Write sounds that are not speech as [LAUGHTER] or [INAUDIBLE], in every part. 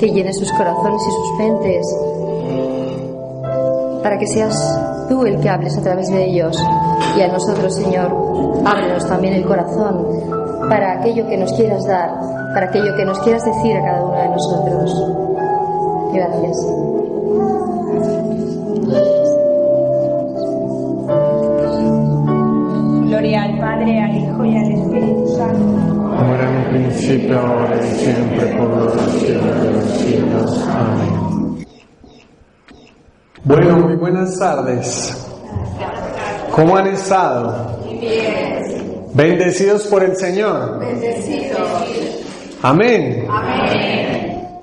que llenes sus corazones y sus mentes, para que seas tú el que hables a través de ellos. Y a nosotros, Señor, ábrenos también el corazón para aquello que nos quieras dar, para aquello que nos quieras decir a cada uno de nosotros. Gracias. Gloria al Padre, al Hijo y al Espíritu Santo. Como era en un principio, ahora y Amén. Bueno, muy buenas tardes. ¿Cómo han estado? Bendecidos por el Señor. Amén.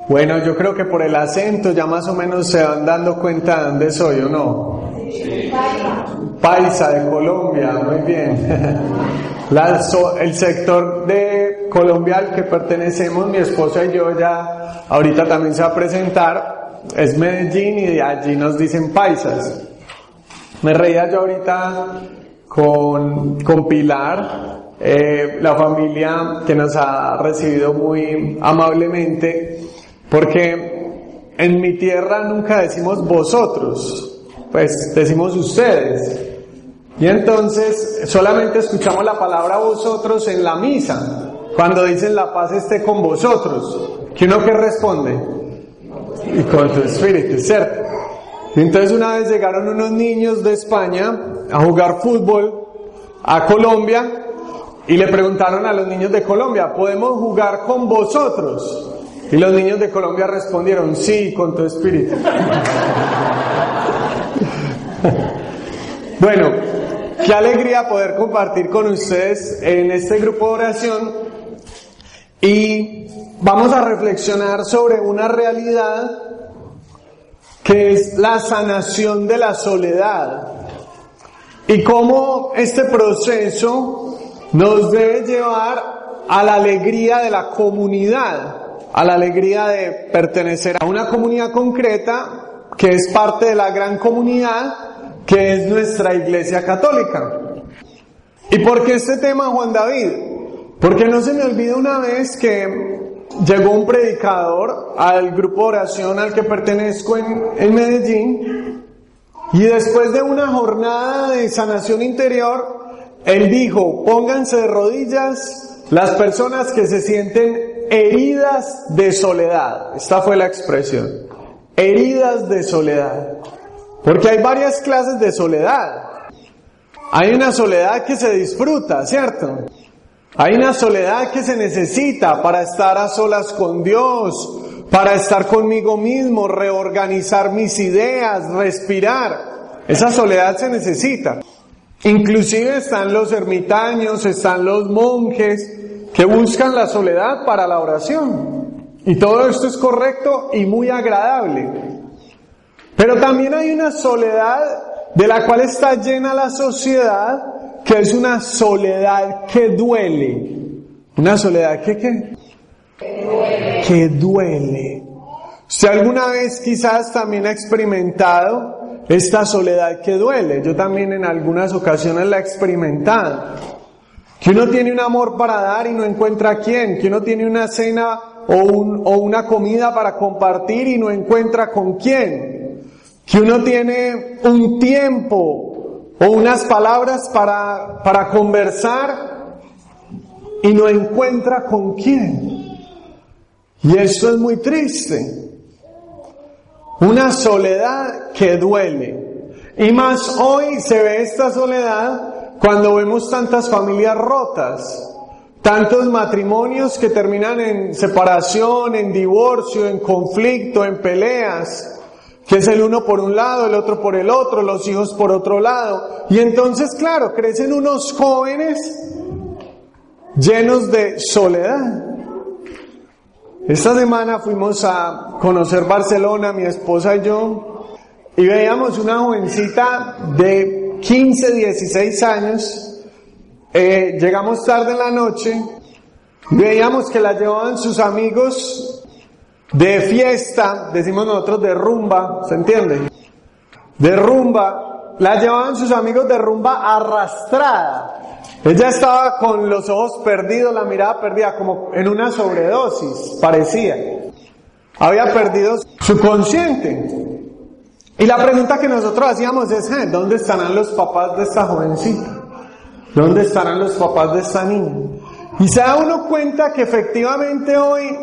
Bueno, yo creo que por el acento ya más o menos se van dando cuenta de dónde soy o no. Paisa de Colombia, muy bien. [LAUGHS] La el sector de Colombia al que pertenecemos, mi esposa y yo ya ahorita también se va a presentar, es Medellín y allí nos dicen paisas. Me reía yo ahorita con, con Pilar, eh, la familia que nos ha recibido muy amablemente, porque en mi tierra nunca decimos vosotros, pues decimos ustedes. Y entonces solamente escuchamos la palabra vosotros en la misa, cuando dicen la paz esté con vosotros. ¿Que uno que responde? Y con tu espíritu, ¿cierto? Entonces una vez llegaron unos niños de España a jugar fútbol a Colombia y le preguntaron a los niños de Colombia, ¿podemos jugar con vosotros? Y los niños de Colombia respondieron, sí, con tu espíritu. [LAUGHS] bueno, qué alegría poder compartir con ustedes en este grupo de oración y vamos a reflexionar sobre una realidad que es la sanación de la soledad y cómo este proceso nos debe llevar a la alegría de la comunidad, a la alegría de pertenecer a una comunidad concreta que es parte de la gran comunidad que es nuestra iglesia católica. ¿Y por qué este tema, Juan David? Porque no se me olvida una vez que llegó un predicador al grupo de oración al que pertenezco en, en Medellín y después de una jornada de sanación interior, él dijo, pónganse de rodillas las personas que se sienten heridas de soledad. Esta fue la expresión. Heridas de soledad. Porque hay varias clases de soledad. Hay una soledad que se disfruta, ¿cierto? Hay una soledad que se necesita para estar a solas con Dios, para estar conmigo mismo, reorganizar mis ideas, respirar. Esa soledad se necesita. Inclusive están los ermitaños, están los monjes que buscan la soledad para la oración. Y todo esto es correcto y muy agradable. Pero también hay una soledad de la cual está llena la sociedad, que es una soledad que duele. Una soledad que qué? Que duele. ¿Usted alguna vez quizás también ha experimentado esta soledad que duele? Yo también en algunas ocasiones la he experimentado. Que uno tiene un amor para dar y no encuentra a quién. Que uno tiene una cena o, un- o una comida para compartir y no encuentra con quién. Que uno tiene un tiempo o unas palabras para, para conversar y no encuentra con quién. Y eso es muy triste. Una soledad que duele. Y más hoy se ve esta soledad cuando vemos tantas familias rotas, tantos matrimonios que terminan en separación, en divorcio, en conflicto, en peleas, que es el uno por un lado, el otro por el otro, los hijos por otro lado. Y entonces, claro, crecen unos jóvenes llenos de soledad. Esta semana fuimos a conocer Barcelona, mi esposa y yo, y veíamos una jovencita de 15, 16 años. Eh, llegamos tarde en la noche, veíamos que la llevaban sus amigos de fiesta, decimos nosotros de rumba, ¿se entiende? De rumba, la llevaban sus amigos de rumba arrastrada. Ella estaba con los ojos perdidos, la mirada perdida, como en una sobredosis, parecía. Había perdido su consciente. Y la pregunta que nosotros hacíamos es, "Eh, ¿dónde estarán los papás de esta jovencita? ¿Dónde estarán los papás de esta niña? Y se da uno cuenta que efectivamente hoy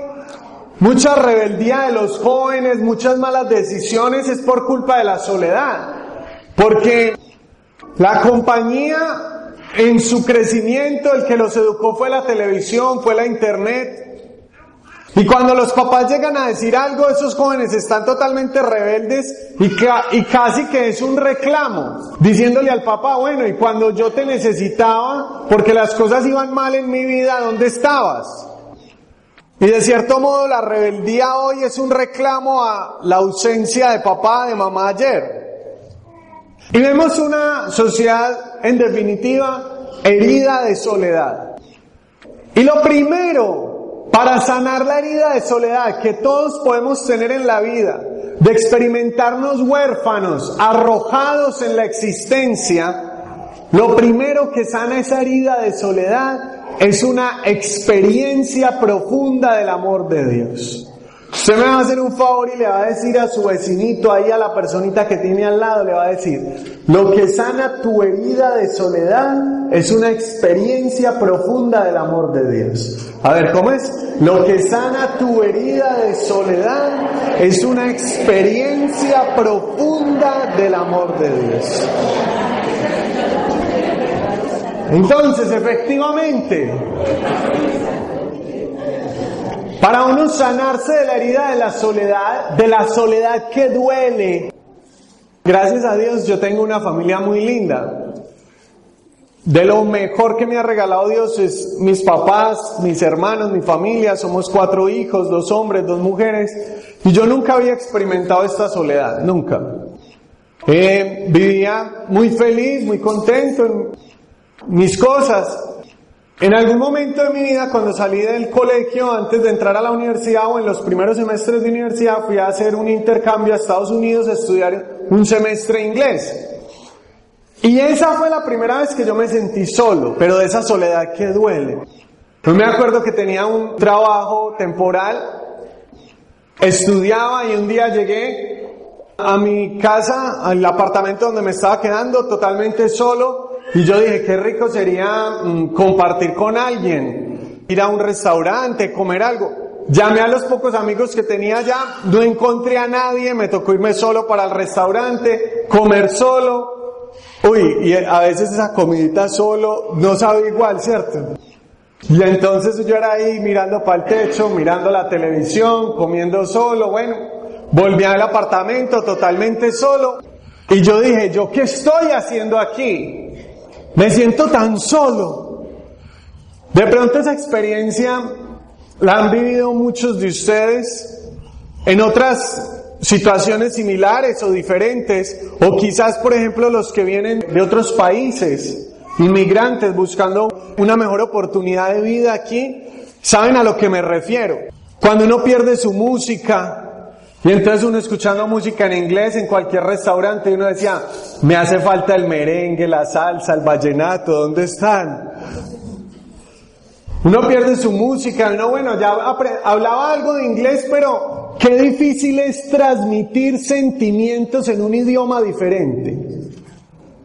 mucha rebeldía de los jóvenes, muchas malas decisiones es por culpa de la soledad. Porque la compañía en su crecimiento, el que los educó fue la televisión, fue la internet. Y cuando los papás llegan a decir algo, esos jóvenes están totalmente rebeldes y, ca- y casi que es un reclamo, diciéndole al papá, bueno, y cuando yo te necesitaba, porque las cosas iban mal en mi vida, ¿dónde estabas? Y de cierto modo la rebeldía hoy es un reclamo a la ausencia de papá, de mamá ayer. Y vemos una sociedad, en definitiva, herida de soledad. Y lo primero para sanar la herida de soledad que todos podemos tener en la vida, de experimentarnos huérfanos, arrojados en la existencia, lo primero que sana esa herida de soledad es una experiencia profunda del amor de Dios. Usted me va a hacer un favor y le va a decir a su vecinito, ahí a la personita que tiene al lado, le va a decir, lo que sana tu herida de soledad es una experiencia profunda del amor de Dios. A ver, ¿cómo es? Lo que sana tu herida de soledad es una experiencia profunda del amor de Dios. Entonces, efectivamente, para uno sanarse de la herida de la soledad, de la soledad que duele, gracias a Dios yo tengo una familia muy linda. De lo mejor que me ha regalado Dios es mis papás, mis hermanos, mi familia, somos cuatro hijos, dos hombres, dos mujeres, y yo nunca había experimentado esta soledad, nunca. Eh, vivía muy feliz, muy contento en mis cosas. En algún momento de mi vida, cuando salí del colegio, antes de entrar a la universidad o en los primeros semestres de universidad, fui a hacer un intercambio a Estados Unidos a estudiar un semestre inglés. Y esa fue la primera vez que yo me sentí solo, pero de esa soledad que duele. Yo me acuerdo que tenía un trabajo temporal, estudiaba y un día llegué a mi casa, al apartamento donde me estaba quedando, totalmente solo, y yo dije, qué rico sería mm, compartir con alguien, ir a un restaurante, comer algo. Llamé a los pocos amigos que tenía ya, no encontré a nadie, me tocó irme solo para el restaurante, comer solo. Uy, y a veces esa comidita solo no sabe igual, ¿cierto? Y entonces yo era ahí mirando para el techo, mirando la televisión, comiendo solo, bueno, volví al apartamento totalmente solo. Y yo dije, ¿yo qué estoy haciendo aquí? Me siento tan solo. De pronto esa experiencia la han vivido muchos de ustedes en otras situaciones similares o diferentes, o quizás, por ejemplo, los que vienen de otros países, inmigrantes buscando una mejor oportunidad de vida aquí, saben a lo que me refiero. Cuando uno pierde su música, y entonces uno escuchando música en inglés en cualquier restaurante y uno decía, me hace falta el merengue, la salsa, el vallenato, ¿dónde están? Uno pierde su música, uno bueno, ya hablaba algo de inglés, pero qué difícil es transmitir sentimientos en un idioma diferente.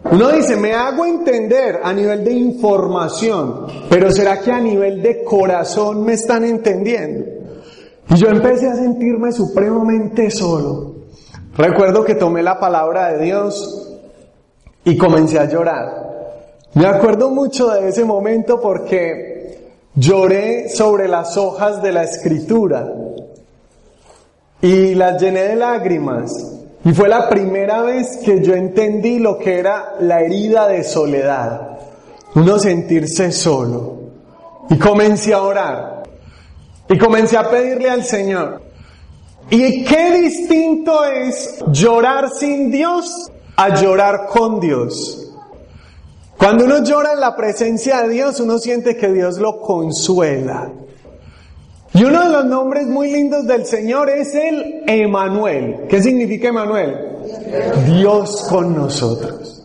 Uno dice, me hago entender a nivel de información, pero ¿será que a nivel de corazón me están entendiendo? Y yo empecé a sentirme supremamente solo. Recuerdo que tomé la palabra de Dios y comencé a llorar. Me acuerdo mucho de ese momento porque lloré sobre las hojas de la escritura y las llené de lágrimas. Y fue la primera vez que yo entendí lo que era la herida de soledad. Uno sentirse solo. Y comencé a orar. Y comencé a pedirle al Señor. Y qué distinto es llorar sin Dios a llorar con Dios. Cuando uno llora en la presencia de Dios, uno siente que Dios lo consuela. Y uno de los nombres muy lindos del Señor es el Emanuel. ¿Qué significa Emanuel? Dios con nosotros.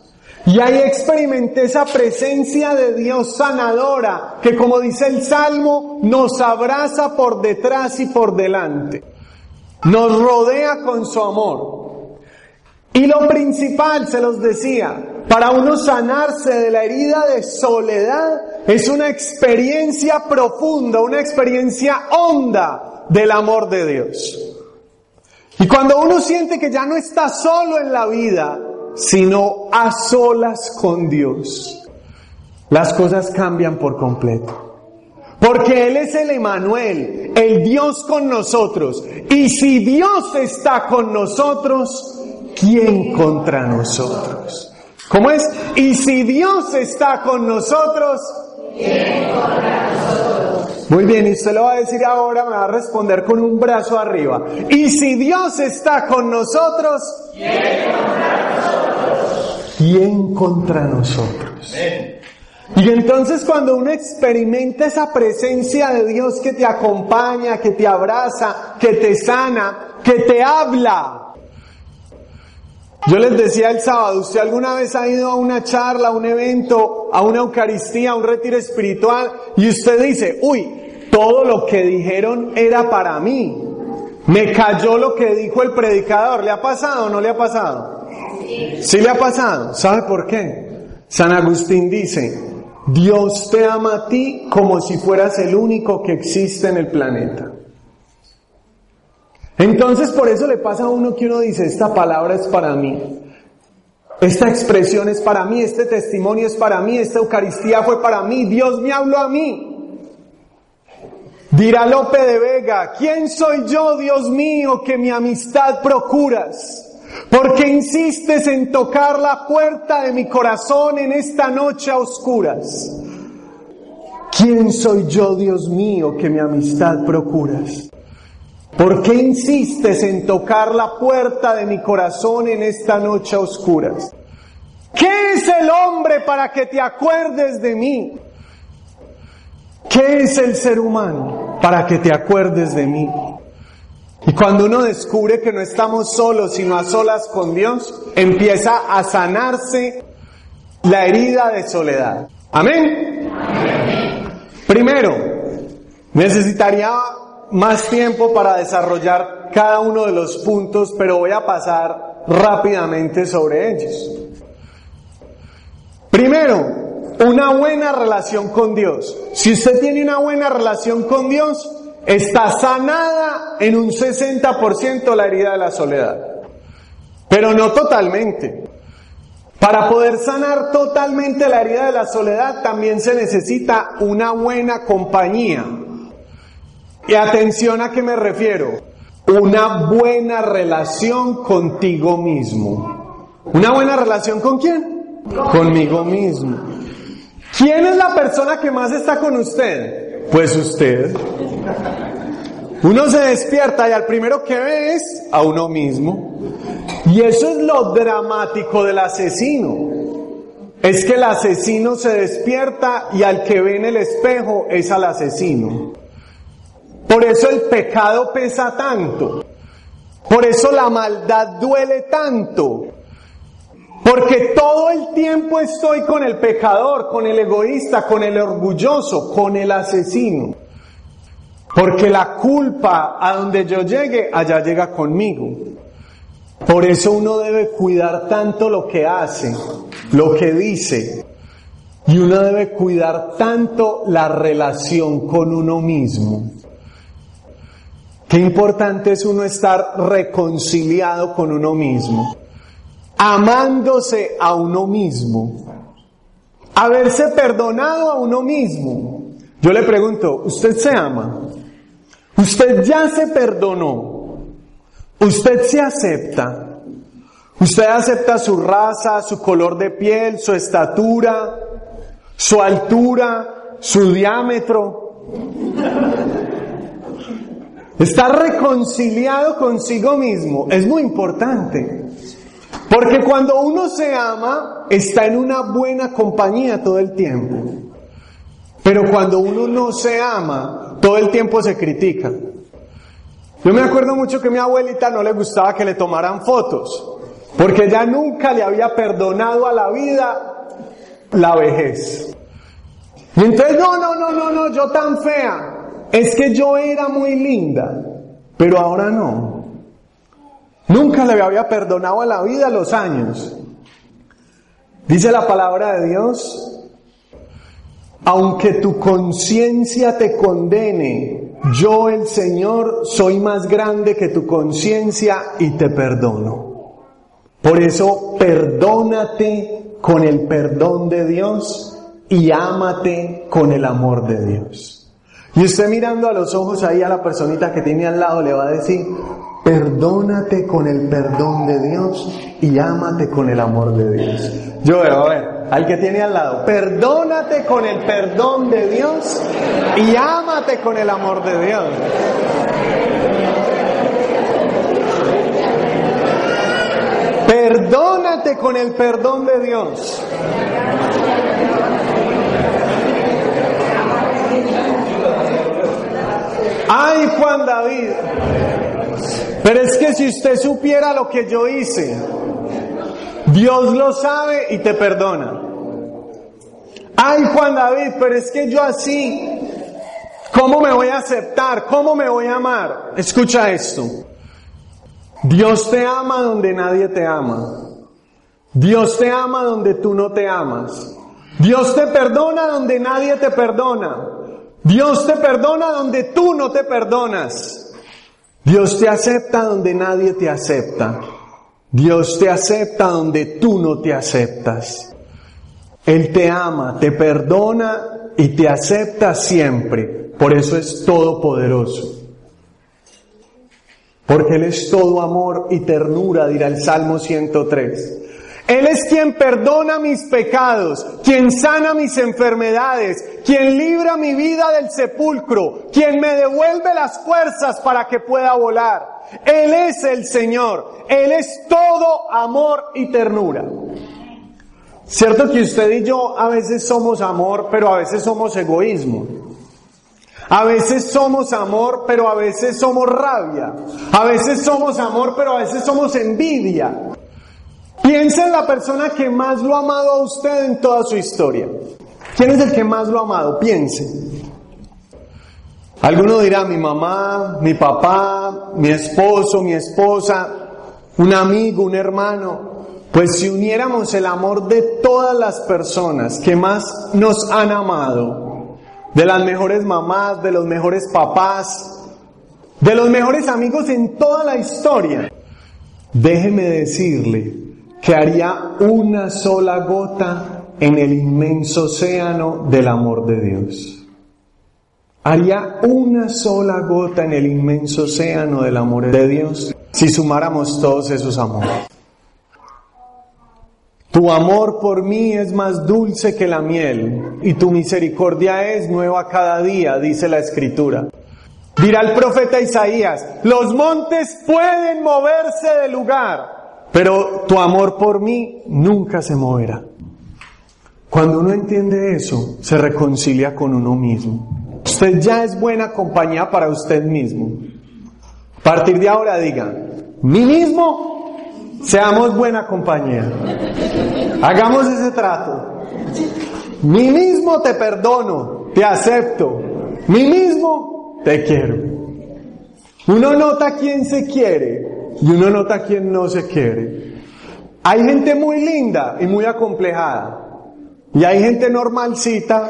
Y ahí experimenté esa presencia de Dios sanadora, que como dice el Salmo, nos abraza por detrás y por delante. Nos rodea con su amor. Y lo principal, se los decía, para uno sanarse de la herida de soledad es una experiencia profunda, una experiencia honda del amor de Dios. Y cuando uno siente que ya no está solo en la vida, sino a solas con Dios, las cosas cambian por completo. Porque Él es el Emanuel, el Dios con nosotros. Y si Dios está con nosotros, ¿quién contra nosotros? ¿Cómo es? Y si Dios está con nosotros, ¿quién contra nosotros? Muy bien, y usted lo va a decir ahora, me va a responder con un brazo arriba. Y si Dios está con nosotros, ¿quién contra nosotros? ¿Quién contra nosotros? Y entonces cuando uno experimenta esa presencia de Dios que te acompaña, que te abraza, que te sana, que te habla, yo les decía el sábado, ¿usted alguna vez ha ido a una charla, a un evento, a una Eucaristía, a un retiro espiritual y usted dice, uy, todo lo que dijeron era para mí? Me cayó lo que dijo el predicador. ¿Le ha pasado o no le ha pasado? Sí le ha pasado. ¿Sabe por qué? San Agustín dice, Dios te ama a ti como si fueras el único que existe en el planeta. Entonces por eso le pasa a uno que uno dice, esta palabra es para mí. Esta expresión es para mí, este testimonio es para mí, esta Eucaristía fue para mí, Dios me habló a mí. Dirá Lope de Vega, ¿quién soy yo, Dios mío, que mi amistad procuras? Porque insistes en tocar la puerta de mi corazón en esta noche a oscuras. ¿Quién soy yo, Dios mío, que mi amistad procuras? ¿Por qué insistes en tocar la puerta de mi corazón en esta noche a oscuras? ¿Qué es el hombre para que te acuerdes de mí? ¿Qué es el ser humano para que te acuerdes de mí? Y cuando uno descubre que no estamos solos, sino a solas con Dios, empieza a sanarse la herida de soledad. Amén. Primero, necesitaría más tiempo para desarrollar cada uno de los puntos, pero voy a pasar rápidamente sobre ellos. Primero, una buena relación con Dios. Si usted tiene una buena relación con Dios, está sanada en un 60% la herida de la soledad. Pero no totalmente. Para poder sanar totalmente la herida de la soledad también se necesita una buena compañía. Y atención a qué me refiero. Una buena relación contigo mismo. ¿Una buena relación con quién? Conmigo mismo. ¿Quién es la persona que más está con usted? Pues usted. Uno se despierta y al primero que ve es a uno mismo. Y eso es lo dramático del asesino. Es que el asesino se despierta y al que ve en el espejo es al asesino. Por eso el pecado pesa tanto. Por eso la maldad duele tanto. Porque todo el tiempo estoy con el pecador, con el egoísta, con el orgulloso, con el asesino. Porque la culpa a donde yo llegue, allá llega conmigo. Por eso uno debe cuidar tanto lo que hace, lo que dice. Y uno debe cuidar tanto la relación con uno mismo. Qué importante es uno estar reconciliado con uno mismo, amándose a uno mismo, haberse perdonado a uno mismo. Yo le pregunto, ¿usted se ama? ¿Usted ya se perdonó? ¿Usted se acepta? ¿Usted acepta su raza, su color de piel, su estatura, su altura, su diámetro? Estar reconciliado consigo mismo es muy importante. Porque cuando uno se ama, está en una buena compañía todo el tiempo. Pero cuando uno no se ama, todo el tiempo se critica. Yo me acuerdo mucho que mi abuelita no le gustaba que le tomaran fotos. porque ya nunca le había perdonado a la vida la vejez. Y entonces, no, no, no, no, no, yo tan fea, es que yo era muy linda, pero ahora no. Nunca le había perdonado a la vida los años. Dice la palabra de Dios, aunque tu conciencia te condene, yo el Señor soy más grande que tu conciencia y te perdono. Por eso perdónate con el perdón de Dios y ámate con el amor de Dios. Y usted mirando a los ojos ahí a la personita que tiene al lado le va a decir, perdónate con el perdón de Dios y ámate con el amor de Dios. Yo veo, a ver, al que tiene al lado, perdónate con el perdón de Dios y ámate con el amor de Dios. Perdónate con el perdón de Dios. Ay, Juan David. Pero es que si usted supiera lo que yo hice, Dios lo sabe y te perdona. Ay, Juan David, pero es que yo así, ¿cómo me voy a aceptar? ¿Cómo me voy a amar? Escucha esto. Dios te ama donde nadie te ama. Dios te ama donde tú no te amas. Dios te perdona donde nadie te perdona. Dios te perdona donde tú no te perdonas. Dios te acepta donde nadie te acepta. Dios te acepta donde tú no te aceptas. Él te ama, te perdona y te acepta siempre. Por eso es todopoderoso. Porque Él es todo amor y ternura, dirá el Salmo 103. Él es quien perdona mis pecados, quien sana mis enfermedades, quien libra mi vida del sepulcro, quien me devuelve las fuerzas para que pueda volar. Él es el Señor, Él es todo amor y ternura. Cierto que usted y yo a veces somos amor, pero a veces somos egoísmo. A veces somos amor, pero a veces somos rabia. A veces somos amor, pero a veces somos envidia. Piensa en la persona que más lo ha amado a usted en toda su historia. ¿Quién es el que más lo ha amado? Piense. Alguno dirá mi mamá, mi papá, mi esposo, mi esposa, un amigo, un hermano. Pues si uniéramos el amor de todas las personas que más nos han amado, de las mejores mamás, de los mejores papás, de los mejores amigos en toda la historia. Déjeme decirle que haría una sola gota en el inmenso océano del amor de Dios. Haría una sola gota en el inmenso océano del amor de Dios si sumáramos todos esos amores. Tu amor por mí es más dulce que la miel y tu misericordia es nueva cada día, dice la escritura. Dirá el profeta Isaías, los montes pueden moverse de lugar, pero tu amor por mí nunca se moverá. Cuando uno entiende eso, se reconcilia con uno mismo. Usted ya es buena compañía para usted mismo. A partir de ahora diga, mí mismo Seamos buena compañía. Hagamos ese trato. Mí mismo te perdono, te acepto. Mí mismo te quiero. Uno nota quién se quiere y uno nota quién no se quiere. Hay gente muy linda y muy acomplejada. Y hay gente normalcita,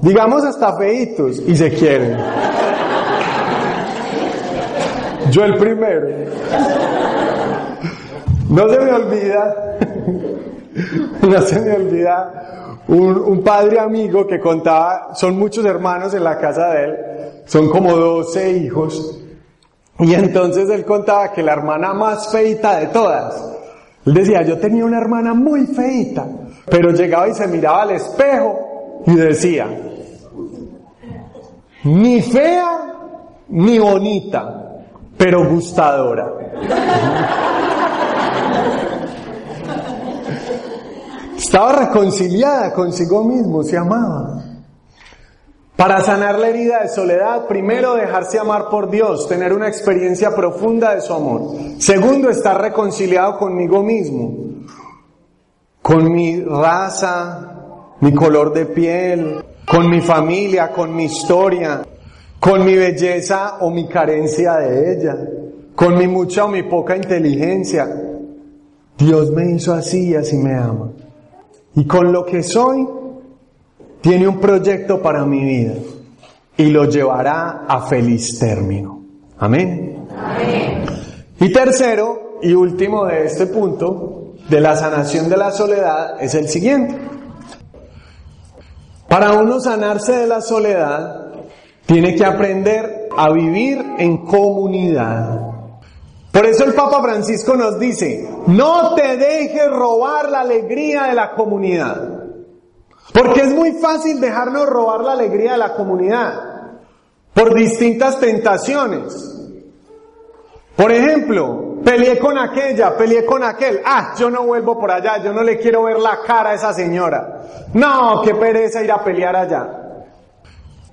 digamos hasta feitos, y se quieren. Yo el primero. No se me olvida, [LAUGHS] no se me olvida un, padre amigo que contaba, son muchos hermanos en la casa de él, son como 12 hijos, y entonces él contaba que la hermana más feita de todas, él decía, yo tenía una hermana muy feita, pero llegaba y se miraba al espejo y decía, ni fea ni bonita, pero gustadora. [LAUGHS] Estaba reconciliada consigo mismo, se amaba. Para sanar la herida de soledad, primero dejarse amar por Dios, tener una experiencia profunda de su amor. Segundo, estar reconciliado conmigo mismo, con mi raza, mi color de piel, con mi familia, con mi historia, con mi belleza o mi carencia de ella, con mi mucha o mi poca inteligencia. Dios me hizo así y así me ama. Y con lo que soy, tiene un proyecto para mi vida y lo llevará a feliz término. Amén. Y tercero y último de este punto de la sanación de la soledad es el siguiente. Para uno sanarse de la soledad, tiene que aprender a vivir en comunidad. Por eso el Papa Francisco nos dice, no te dejes robar la alegría de la comunidad. Porque es muy fácil dejarnos robar la alegría de la comunidad por distintas tentaciones. Por ejemplo, peleé con aquella, peleé con aquel. Ah, yo no vuelvo por allá, yo no le quiero ver la cara a esa señora. No, qué pereza ir a pelear allá.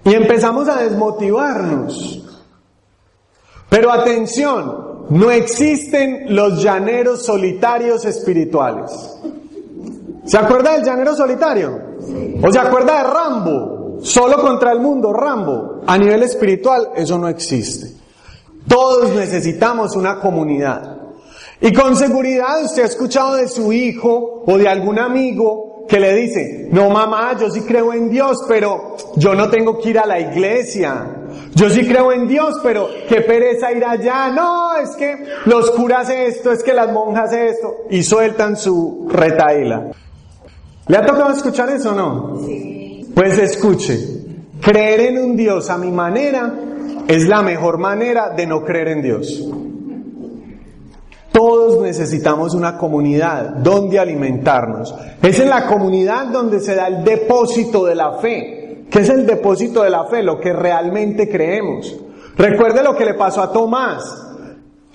Y empezamos a desmotivarnos. Pero atención, no existen los llaneros solitarios espirituales. ¿Se acuerda del llanero solitario? ¿O se acuerda de Rambo? Solo contra el mundo, Rambo. A nivel espiritual, eso no existe. Todos necesitamos una comunidad. Y con seguridad usted ha escuchado de su hijo o de algún amigo que le dice, no mamá, yo sí creo en Dios, pero yo no tengo que ir a la iglesia. Yo sí creo en Dios, pero qué pereza ir allá. No, es que los curas esto, es que las monjas esto. Y sueltan su retaila. ¿Le ha tocado escuchar eso o no? Sí. Pues escuche, creer en un Dios a mi manera es la mejor manera de no creer en Dios. Todos necesitamos una comunidad donde alimentarnos. Es en la comunidad donde se da el depósito de la fe. ¿Qué es el depósito de la fe? Lo que realmente creemos. Recuerde lo que le pasó a Tomás.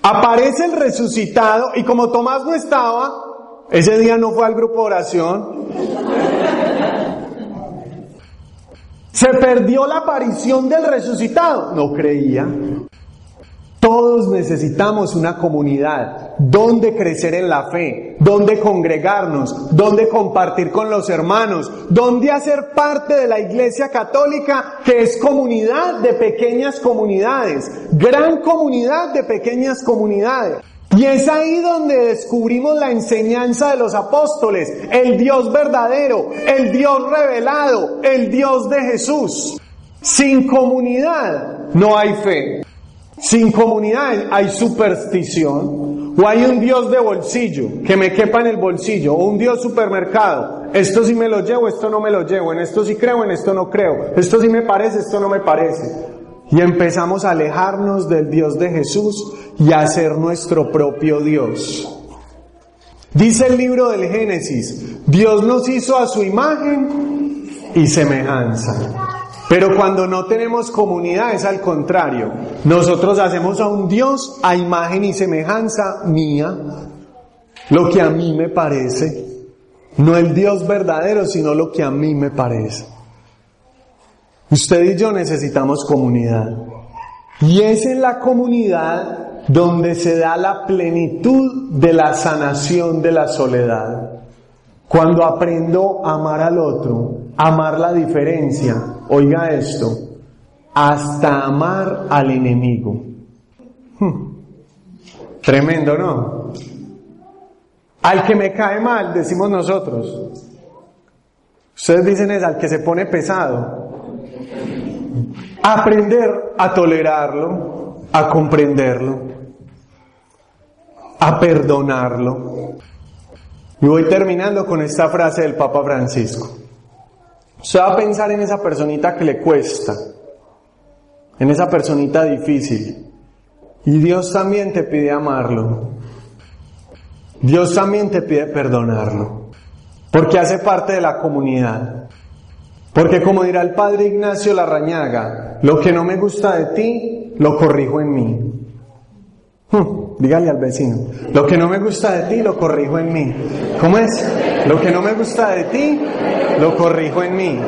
Aparece el resucitado y como Tomás no estaba, ese día no fue al grupo oración. Se perdió la aparición del resucitado. No creía. Todos necesitamos una comunidad donde crecer en la fe, donde congregarnos, donde compartir con los hermanos, donde hacer parte de la iglesia católica que es comunidad de pequeñas comunidades, gran comunidad de pequeñas comunidades. Y es ahí donde descubrimos la enseñanza de los apóstoles, el Dios verdadero, el Dios revelado, el Dios de Jesús. Sin comunidad no hay fe. Sin comunidad hay superstición. O hay un Dios de bolsillo, que me quepa en el bolsillo. O un Dios supermercado. Esto sí me lo llevo, esto no me lo llevo. En esto sí creo, en esto no creo. Esto sí me parece, esto no me parece. Y empezamos a alejarnos del Dios de Jesús y a ser nuestro propio Dios. Dice el libro del Génesis, Dios nos hizo a su imagen y semejanza. Pero cuando no tenemos comunidad es al contrario. Nosotros hacemos a un Dios a imagen y semejanza mía, lo que a mí me parece. No el Dios verdadero, sino lo que a mí me parece. Usted y yo necesitamos comunidad. Y es en la comunidad donde se da la plenitud de la sanación de la soledad. Cuando aprendo a amar al otro, amar la diferencia, oiga esto, hasta amar al enemigo. Hmm. Tremendo, ¿no? Al que me cae mal, decimos nosotros. Ustedes dicen es al que se pone pesado. Aprender a tolerarlo, a comprenderlo, a perdonarlo. Y voy terminando con esta frase del Papa Francisco. Usted va a pensar en esa personita que le cuesta, en esa personita difícil. Y Dios también te pide amarlo. Dios también te pide perdonarlo. Porque hace parte de la comunidad. Porque como dirá el padre Ignacio Larrañaga, lo que no me gusta de ti, lo corrijo en mí. Hmm, dígale al vecino, lo que no me gusta de ti, lo corrijo en mí. ¿Cómo es? Lo que no me gusta de ti, lo corrijo en mí.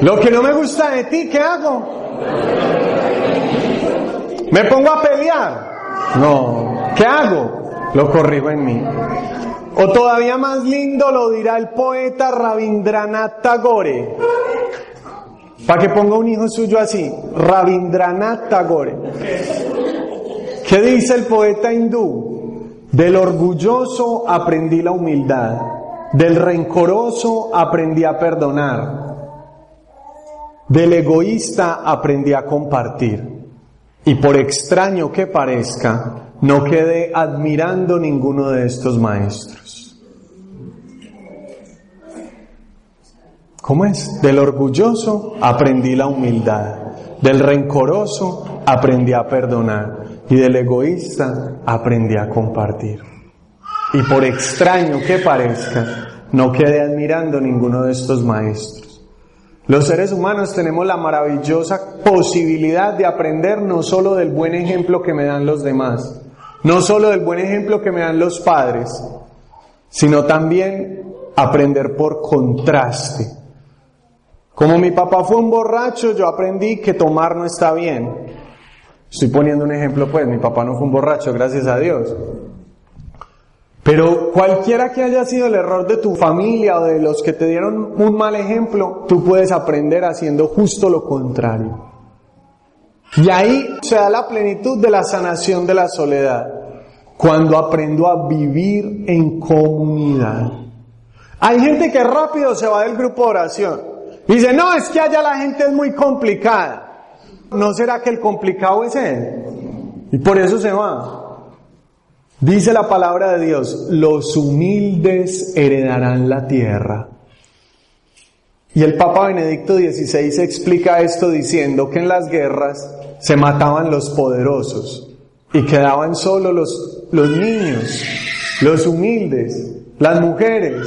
Lo que no me gusta de ti, ¿qué hago? ¿Me pongo a pelear? No. ¿Qué hago? Lo corrijo en mí. O todavía más lindo lo dirá el poeta Rabindranath Tagore. Para que ponga un hijo suyo así, Rabindranath Tagore. ¿Qué dice el poeta hindú? Del orgulloso aprendí la humildad, del rencoroso aprendí a perdonar, del egoísta aprendí a compartir. Y por extraño que parezca, no quedé admirando ninguno de estos maestros. ¿Cómo es? Del orgulloso aprendí la humildad, del rencoroso aprendí a perdonar y del egoísta aprendí a compartir. Y por extraño que parezca, no quedé admirando ninguno de estos maestros. Los seres humanos tenemos la maravillosa posibilidad de aprender no solo del buen ejemplo que me dan los demás, no solo del buen ejemplo que me dan los padres, sino también aprender por contraste. Como mi papá fue un borracho, yo aprendí que tomar no está bien. Estoy poniendo un ejemplo, pues mi papá no fue un borracho, gracias a Dios. Pero cualquiera que haya sido el error de tu familia o de los que te dieron un mal ejemplo, tú puedes aprender haciendo justo lo contrario. Y ahí se da la plenitud de la sanación de la soledad, cuando aprendo a vivir en comunidad. Hay gente que rápido se va del grupo de oración. Dice, no, es que allá la gente es muy complicada. ¿No será que el complicado es él? Y por eso se va. Dice la palabra de Dios, los humildes heredarán la tierra. Y el Papa Benedicto XVI explica esto diciendo que en las guerras se mataban los poderosos y quedaban solo los, los niños, los humildes, las mujeres,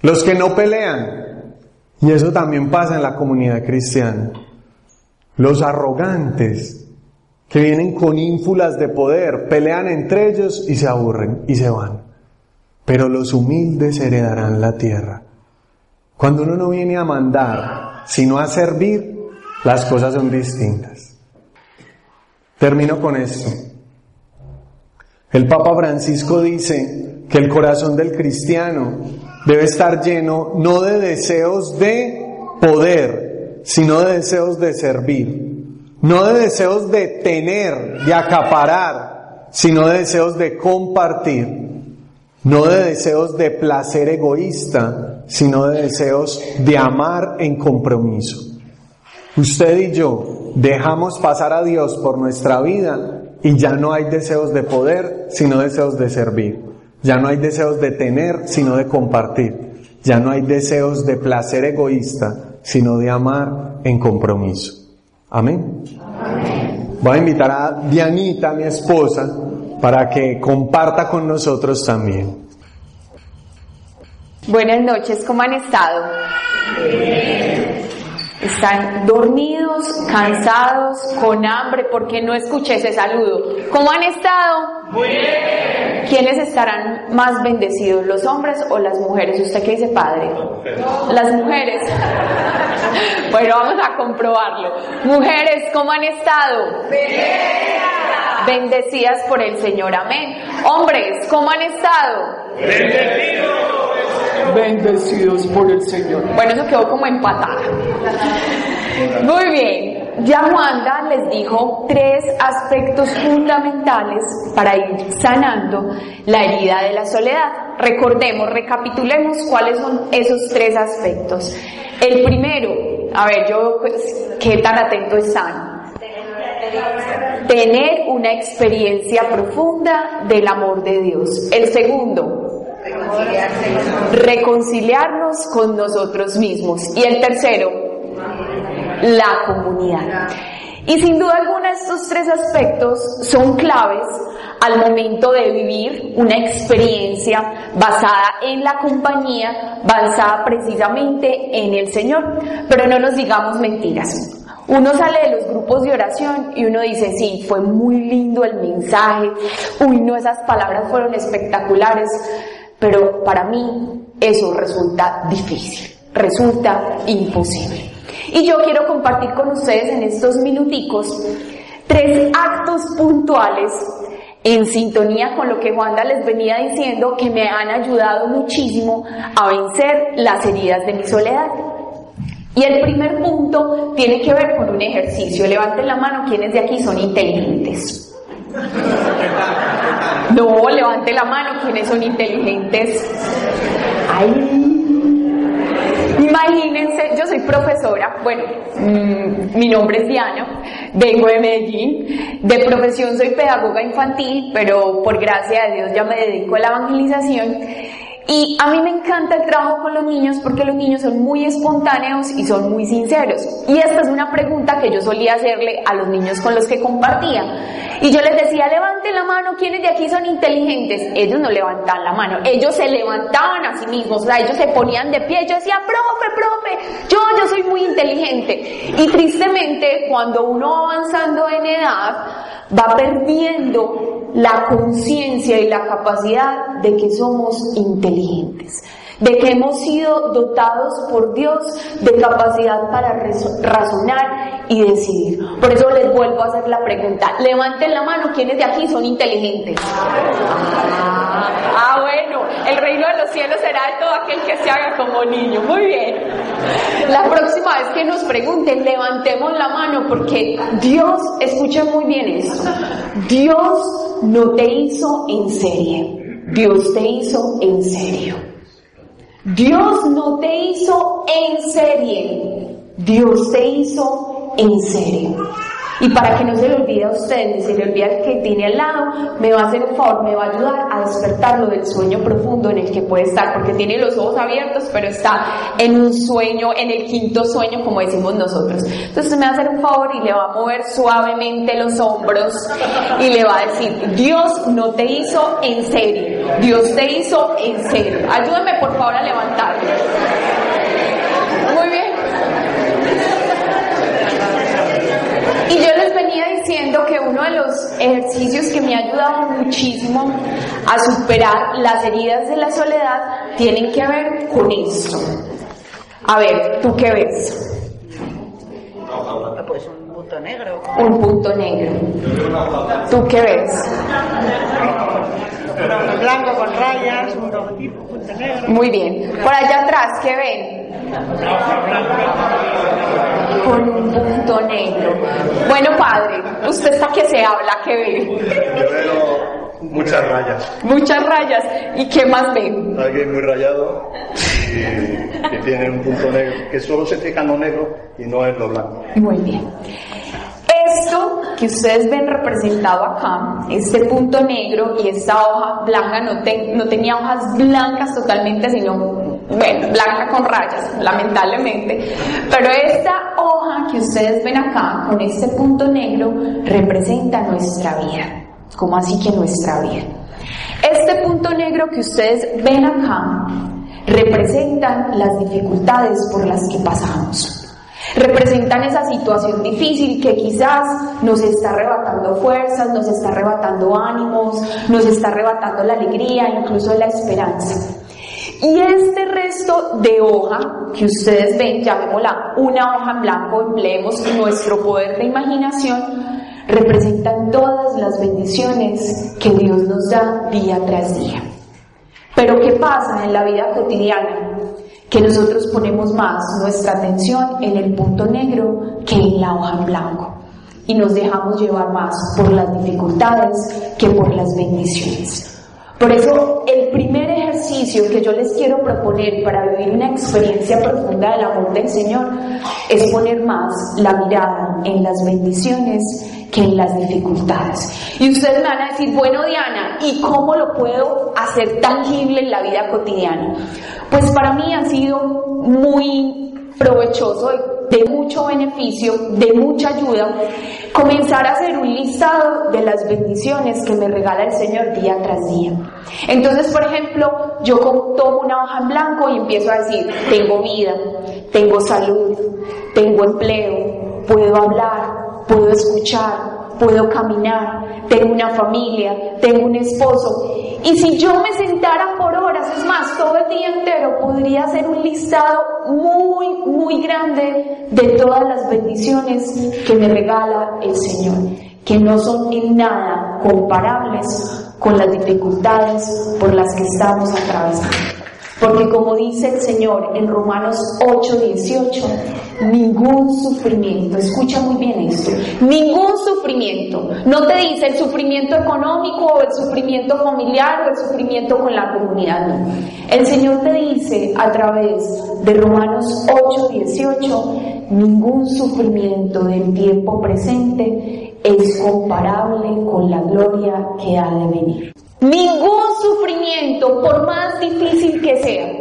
los que no pelean. Y eso también pasa en la comunidad cristiana. Los arrogantes, que vienen con ínfulas de poder, pelean entre ellos y se aburren y se van. Pero los humildes heredarán la tierra. Cuando uno no viene a mandar, sino a servir, las cosas son distintas. Termino con esto. El Papa Francisco dice que el corazón del cristiano debe estar lleno no de deseos de poder, sino de deseos de servir no de deseos de tener, de acaparar, sino de deseos de compartir, no de deseos de placer egoísta, sino de deseos de amar en compromiso. Usted y yo dejamos pasar a Dios por nuestra vida y ya no hay deseos de poder, sino deseos de servir. Ya no hay deseos de tener, sino de compartir. Ya no hay deseos de placer egoísta, sino de amar en compromiso. Amén. Voy a invitar a Dianita, mi esposa, para que comparta con nosotros también. Buenas noches, ¿cómo han estado? Están dormidos, cansados, con hambre, porque no escuché ese saludo. ¿Cómo han estado? Muy bien. ¿Quiénes estarán más bendecidos, los hombres o las mujeres? ¿Usted qué dice, padre? Las mujeres. [LAUGHS] Bueno, vamos a comprobarlo. Mujeres, ¿cómo han estado? Bendecidas. Bendecidas por el Señor, amén. Hombres, ¿cómo han estado? Bendecidos bendecidos por el Señor. Bueno, eso quedó como empatada. Muy bien. Ya Wanda les dijo tres aspectos fundamentales para ir sanando la herida de la soledad. Recordemos, recapitulemos cuáles son esos tres aspectos. El primero, a ver, yo, pues, ¿qué tan atento están? Tener una experiencia profunda del amor de Dios. El segundo, reconciliarnos con nosotros mismos. Y el tercero, la comunidad. Y sin duda alguna estos tres aspectos son claves al momento de vivir una experiencia basada en la compañía, basada precisamente en el Señor. Pero no nos digamos mentiras. Uno sale de los grupos de oración y uno dice, sí, fue muy lindo el mensaje, uy, no, esas palabras fueron espectaculares, pero para mí eso resulta difícil. resulta imposible. Y yo quiero compartir con ustedes en estos minuticos tres actos puntuales en sintonía con lo que Wanda les venía diciendo que me han ayudado muchísimo a vencer las heridas de mi soledad. Y el primer punto tiene que ver con un ejercicio. Levanten la mano quienes de aquí son inteligentes. No, levante la mano quienes son inteligentes. Ay. Imagínense, yo soy profesora, bueno, mm, mi nombre es Diana, vengo de Medellín, de profesión soy pedagoga infantil, pero por gracia de Dios ya me dedico a la evangelización. Y a mí me encanta el trabajo con los niños porque los niños son muy espontáneos y son muy sinceros. Y esta es una pregunta que yo solía hacerle a los niños con los que compartía. Y yo les decía, levanten la mano, ¿quiénes de aquí son inteligentes? Ellos no levantaban la mano, ellos se levantaban a sí mismos, o sea, ellos se ponían de pie. Yo decía, profe, profe, yo, yo soy muy inteligente. Y tristemente, cuando uno va avanzando en edad, va perdiendo la conciencia y la capacidad de que somos inteligentes, de que hemos sido dotados por Dios de capacidad para razonar y decidir. Por eso les vuelvo a hacer la pregunta, levanten la mano, ¿quiénes de aquí son inteligentes? Ah, ah bueno, el reino de los cielos será de todo aquel que se haga como niño. Muy bien. La próxima vez que nos pregunten, levantemos la mano porque Dios, escuchen muy bien esto, Dios no te hizo en serie, Dios te hizo en serio. Dios no te hizo en serie, Dios te hizo en serio. Y para que no se le olvide a usted, ni se le olvide al que tiene al lado, me va a hacer un favor, me va a ayudar a despertarlo del sueño profundo en el que puede estar, porque tiene los ojos abiertos, pero está en un sueño, en el quinto sueño, como decimos nosotros. Entonces me va a hacer un favor y le va a mover suavemente los hombros y le va a decir, Dios no te hizo en serio, Dios te hizo en serio. Ayúdame por favor a levantarlo. Muy bien. Y yo les venía diciendo que uno de los ejercicios que me ha ayudado muchísimo a superar las heridas de la soledad tienen que ver con esto. A ver, ¿tú qué ves? Pues un punto negro. Un punto negro. ¿Tú qué ves? Un blanco con rayas, un punto negro. Muy bien. Por allá atrás, ¿qué ven? Con un punto negro. Bueno, padre, usted está que se habla, ¿qué ve? Yo veo muchas rayas. Muchas rayas. ¿Y qué más ve? Alguien muy rayado y que tiene un punto negro, que solo se fija en lo negro y no en lo blanco. Muy bien. Esto que ustedes ven representado acá, este punto negro y esta hoja blanca, no, no tenía hojas blancas totalmente, sino, bueno, blanca con rayas, lamentablemente, pero esta hoja que ustedes ven acá, con este punto negro, representa nuestra vida. ¿Cómo así que nuestra vida? Este punto negro que ustedes ven acá, representan las dificultades por las que pasamos representan esa situación difícil que quizás nos está arrebatando fuerzas, nos está arrebatando ánimos, nos está arrebatando la alegría, incluso la esperanza. Y este resto de hoja que ustedes ven, llamémosla una hoja en blanco, empleemos nuestro poder de imaginación, representan todas las bendiciones que Dios nos da día tras día. Pero ¿qué pasa en la vida cotidiana? que nosotros ponemos más nuestra atención en el punto negro que en la hoja en blanco y nos dejamos llevar más por las dificultades que por las bendiciones. Por eso el primer ejercicio que yo les quiero proponer para vivir una experiencia profunda del amor del Señor es poner más la mirada en las bendiciones que en las dificultades. Y ustedes me van a decir, bueno Diana, ¿y cómo lo puedo hacer tangible en la vida cotidiana? Pues para mí ha sido muy provechoso, de mucho beneficio, de mucha ayuda, comenzar a hacer un listado de las bendiciones que me regala el Señor día tras día. Entonces, por ejemplo, yo tomo una hoja en blanco y empiezo a decir, tengo vida, tengo salud, tengo empleo, puedo hablar, puedo escuchar, puedo caminar, tengo una familia, tengo un esposo. Y si yo me sentara por horas, es más, todo el día entero, podría hacer un listado muy, muy grande de todas las bendiciones que me regala el Señor, que no son en nada comparables con las dificultades por las que estamos atravesando. Porque como dice el Señor en Romanos 8, 18, ningún sufrimiento, escucha muy bien esto, ningún sufrimiento, no te dice el sufrimiento económico o el sufrimiento familiar o el sufrimiento con la comunidad. El Señor te dice a través de Romanos 8, 18, ningún sufrimiento del tiempo presente es comparable con la gloria que ha de venir. Ningún sufrimiento, por más difícil que sea,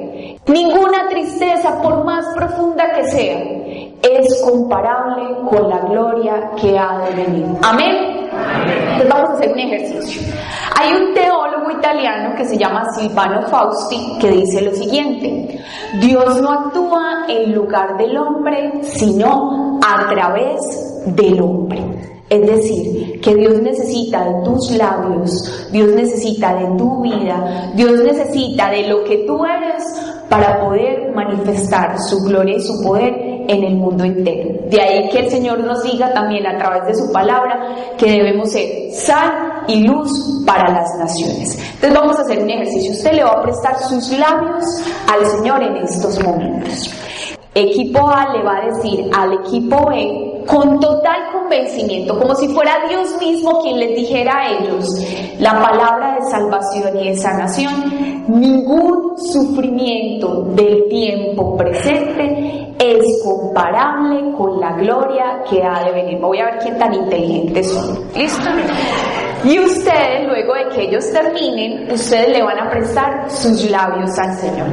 ninguna tristeza, por más profunda que sea, es comparable con la gloria que ha de venir. Amén. Entonces vamos a hacer un ejercicio. Hay un teólogo italiano que se llama Silvano Fausti que dice lo siguiente, Dios no actúa en lugar del hombre, sino a través del hombre. Es decir, que Dios necesita de tus labios, Dios necesita de tu vida, Dios necesita de lo que tú eres para poder manifestar su gloria y su poder en el mundo entero. De ahí que el Señor nos diga también a través de su palabra que debemos ser sal y luz para las naciones. Entonces vamos a hacer un ejercicio. Usted le va a prestar sus labios al Señor en estos momentos. Equipo A le va a decir al equipo B con total convencimiento, como si fuera Dios mismo quien les dijera a ellos la palabra de salvación y de sanación, ningún sufrimiento del tiempo presente es comparable con la gloria que ha de venir. Voy a ver quién tan inteligentes son. ¿Listo? Y ustedes, luego de que ellos terminen, ustedes le van a prestar sus labios al Señor.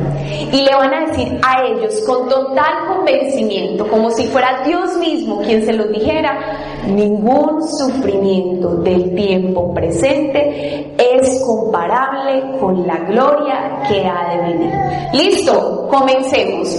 Y le van a decir a ellos con total convencimiento, como si fuera Dios mismo quien se los dijera, ningún sufrimiento del tiempo presente es comparable con la gloria que ha de venir. Listo, comencemos.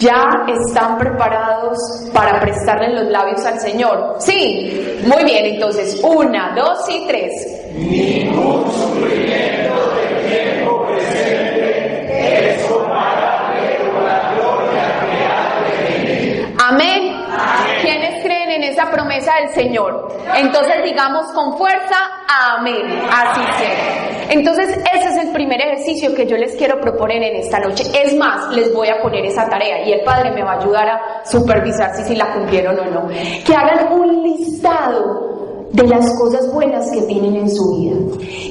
¿Ya están preparados para prestarle los labios al Señor? Sí, muy bien, entonces, una, dos y tres. Ningún sufrimiento esa promesa del Señor? Entonces digamos con fuerza, amén. Así sea. Entonces ese es el primer ejercicio que yo les quiero proponer en esta noche. Es más, les voy a poner esa tarea y el Padre me va a ayudar a supervisar si, si la cumplieron o no. Que hagan un listado de las cosas buenas que tienen en su vida.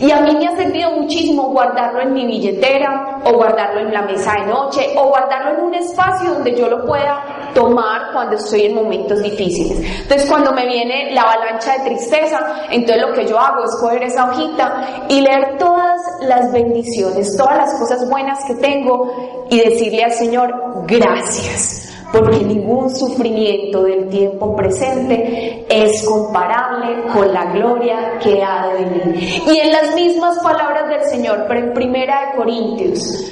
Y a mí me ha servido muchísimo guardarlo en mi billetera o guardarlo en la mesa de noche o guardarlo en un espacio donde yo lo pueda tomar cuando estoy en momentos difíciles. Entonces cuando me viene la avalancha de tristeza, entonces lo que yo hago es coger esa hojita y leer todas las bendiciones, todas las cosas buenas que tengo y decirle al Señor, gracias porque ningún sufrimiento del tiempo presente es comparable con la gloria que ha de venir. Y en las mismas palabras del Señor, pero en Primera de Corintios,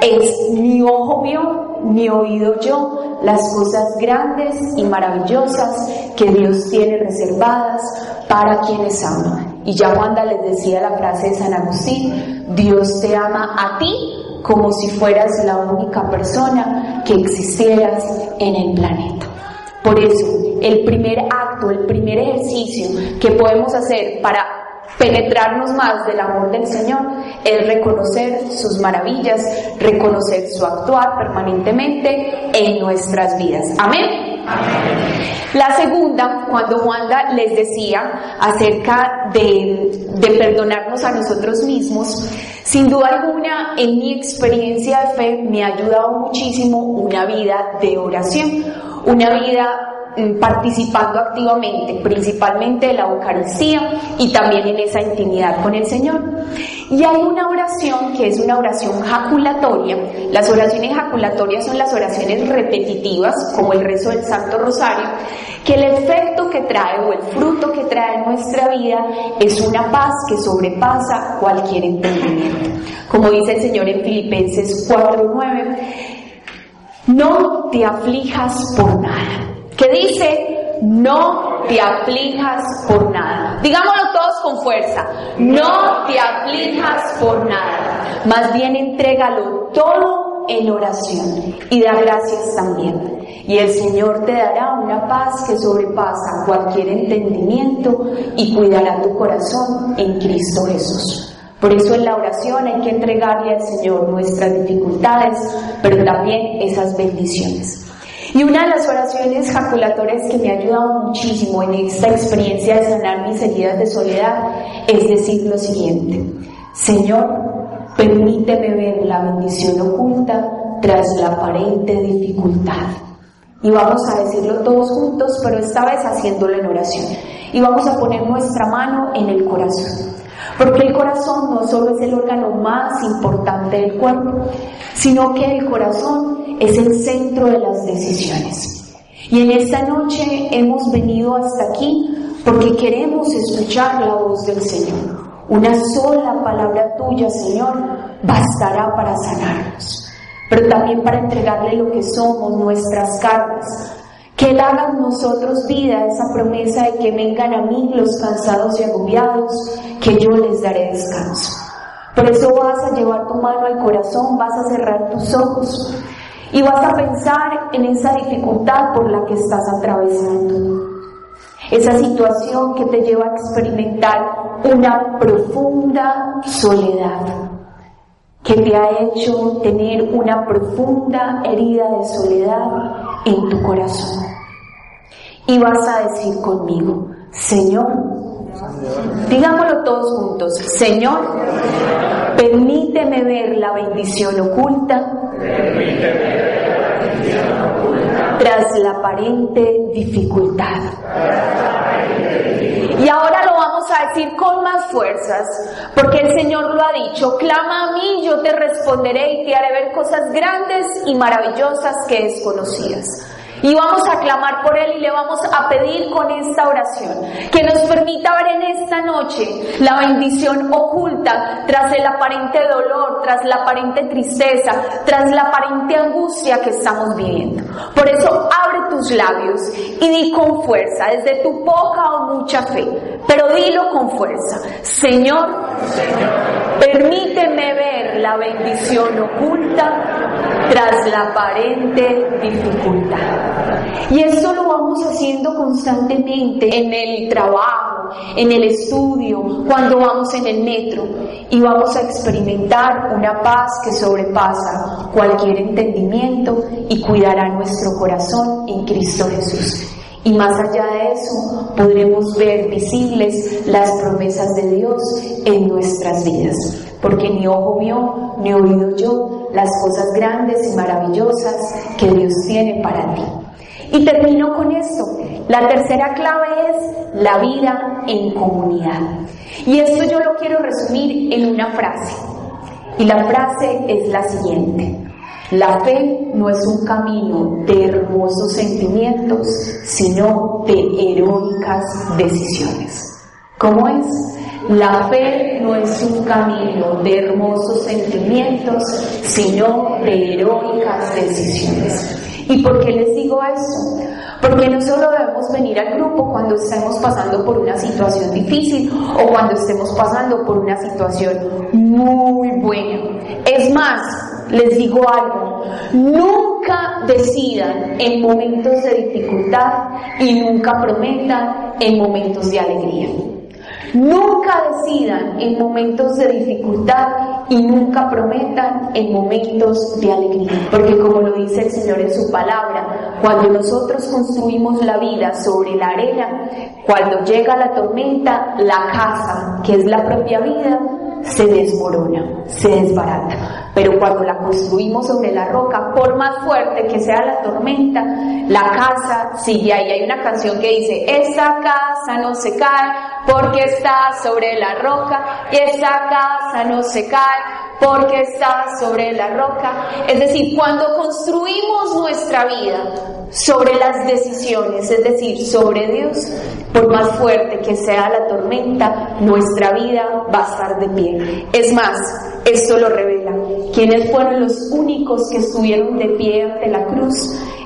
es mi ojo vio, mi oído yo, las cosas grandes y maravillosas que Dios tiene reservadas para quienes aman. Y ya Wanda les decía la frase de San Agustín, Dios te ama a ti como si fueras la única persona que existieras en el planeta. Por eso, el primer acto, el primer ejercicio que podemos hacer para penetrarnos más del amor del Señor es reconocer sus maravillas, reconocer su actuar permanentemente en nuestras vidas. Amén. La segunda, cuando Wanda les decía acerca de, de perdonarnos a nosotros mismos, sin duda alguna, en mi experiencia de fe me ha ayudado muchísimo una vida de oración, una vida participando activamente, principalmente en la Eucaristía y también en esa intimidad con el Señor. Y hay una oración que es una oración jaculatoria. Las oraciones jaculatorias son las oraciones repetitivas, como el rezo del Santo Rosario, que el efecto que trae o el fruto que trae en nuestra vida es una paz que sobrepasa cualquier entendimiento. Como dice el Señor en Filipenses 4:9, no te aflijas por nada. ¿Qué dice? No te aflijas por nada. Digámoslo todos con fuerza. No te aflijas por nada. Más bien entrégalo todo en oración y da gracias también. Y el Señor te dará una paz que sobrepasa cualquier entendimiento y cuidará tu corazón en Cristo Jesús. Por eso en la oración hay que entregarle al Señor nuestras dificultades, pero también esas bendiciones. Y una de las oraciones jaculatorias que me ha ayudado muchísimo en esta experiencia de sanar mis heridas de soledad es decir lo siguiente, Señor, permíteme ver la bendición oculta tras la aparente dificultad. Y vamos a decirlo todos juntos, pero esta vez haciéndolo en oración. Y vamos a poner nuestra mano en el corazón. Porque el corazón no solo es el órgano más importante del cuerpo, sino que el corazón es el centro de las decisiones. Y en esta noche hemos venido hasta aquí porque queremos escuchar la voz del Señor. Una sola palabra tuya, Señor, bastará para sanarnos, pero también para entregarle lo que somos, nuestras cargas, que Él haga en nosotros vida esa promesa de que vengan a mí los cansados y agobiados, que yo les daré descanso. Por eso vas a llevar tu mano al corazón, vas a cerrar tus ojos y vas a pensar en esa dificultad por la que estás atravesando. Esa situación que te lleva a experimentar una profunda soledad, que te ha hecho tener una profunda herida de soledad en tu corazón. Y vas a decir conmigo, Señor, digámoslo todos juntos, Señor, permíteme ver la bendición oculta tras la aparente dificultad. Y ahora lo vamos a decir con más fuerzas, porque el Señor lo ha dicho, clama a mí, yo te responderé y te haré ver cosas grandes y maravillosas que desconocías. Y vamos a clamar por Él y le vamos a pedir con esta oración que nos permita ver en esta noche la bendición oculta tras el aparente dolor, tras la aparente tristeza, tras la aparente angustia que estamos viviendo. Por eso abre tus labios y di con fuerza, desde tu poca o mucha fe, pero dilo con fuerza. Señor, permíteme ver la bendición oculta tras la aparente dificultad. Y eso lo vamos haciendo constantemente en el trabajo, en el estudio, cuando vamos en el metro y vamos a experimentar una paz que sobrepasa cualquier entendimiento y cuidará nuestro corazón en Cristo Jesús. Y más allá de eso, podremos ver visibles las promesas de Dios en nuestras vidas. Porque ni ojo vio, ni oído yo las cosas grandes y maravillosas que Dios tiene para ti. Y termino con esto. La tercera clave es la vida en comunidad. Y esto yo lo quiero resumir en una frase. Y la frase es la siguiente. La fe no es un camino de hermosos sentimientos, sino de heroicas decisiones. ¿Cómo es? La fe no es un camino de hermosos sentimientos, sino de heroicas decisiones. ¿Y por qué les digo esto? Porque no solo debemos venir al grupo cuando estemos pasando por una situación difícil o cuando estemos pasando por una situación muy buena. Es más, les digo algo, nunca decidan en momentos de dificultad y nunca prometan en momentos de alegría. Nunca decidan en momentos de dificultad y nunca prometan en momentos de alegría. Porque como lo dice el Señor en su palabra, cuando nosotros construimos la vida sobre la arena, cuando llega la tormenta, la casa, que es la propia vida, se desmorona, se desbarata. Pero cuando la construimos sobre la roca, por más fuerte que sea la tormenta, la casa sigue ahí. Hay una canción que dice, esa casa no se cae porque está sobre la roca, y esa casa no se cae porque está sobre la roca. Es decir, cuando construimos nuestra vida sobre las decisiones, es decir, sobre Dios, por más fuerte que sea la tormenta, nuestra vida va a estar de pie. Es más, esto lo revela. ¿Quiénes fueron los únicos que estuvieron de pie ante la cruz?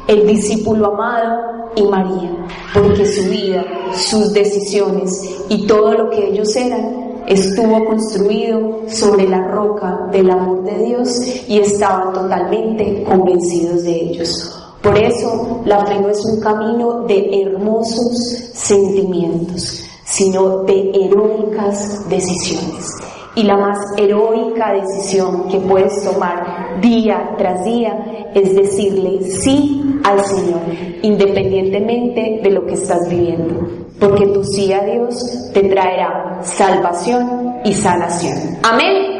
El discípulo amado y María, porque su vida, sus decisiones y todo lo que ellos eran estuvo construido sobre la roca del amor de Dios y estaban totalmente convencidos de ellos. Por eso la fe no es un camino de hermosos sentimientos, sino de heroicas decisiones. Y la más heroica decisión que puedes tomar día tras día es decirle sí al Señor, independientemente de lo que estás viviendo porque tu sí a Dios te traerá salvación y sanación. Amén.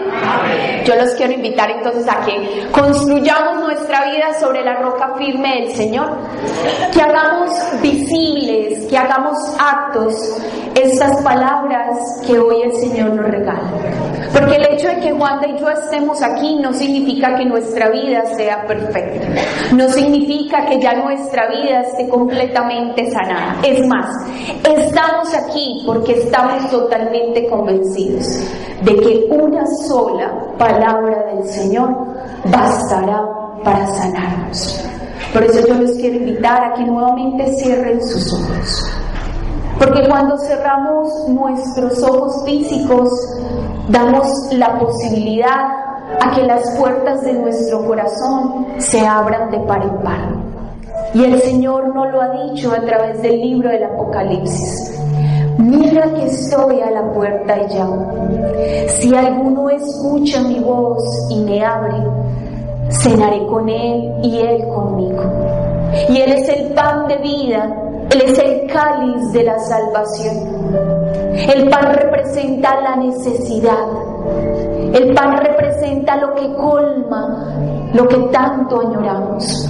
Yo los quiero invitar entonces a que construyamos nuestra vida sobre la roca firme del Señor, que hagamos visibles, que hagamos actos estas palabras que hoy el Señor nos regala. Porque hecho de que Wanda y yo estemos aquí no significa que nuestra vida sea perfecta, no significa que ya nuestra vida esté completamente sanada. Es más, estamos aquí porque estamos totalmente convencidos de que una sola palabra del Señor bastará para sanarnos. Por eso yo les quiero invitar a que nuevamente cierren sus ojos. Porque cuando cerramos nuestros ojos físicos, damos la posibilidad a que las puertas de nuestro corazón se abran de par en par. Y el Señor no lo ha dicho a través del libro del Apocalipsis. Mira que estoy a la puerta y llamo. Si alguno escucha mi voz y me abre, cenaré con él y él conmigo. Y él es el pan de vida, él es el cáliz de la salvación. El pan representa la necesidad. El pan representa lo que colma, lo que tanto añoramos.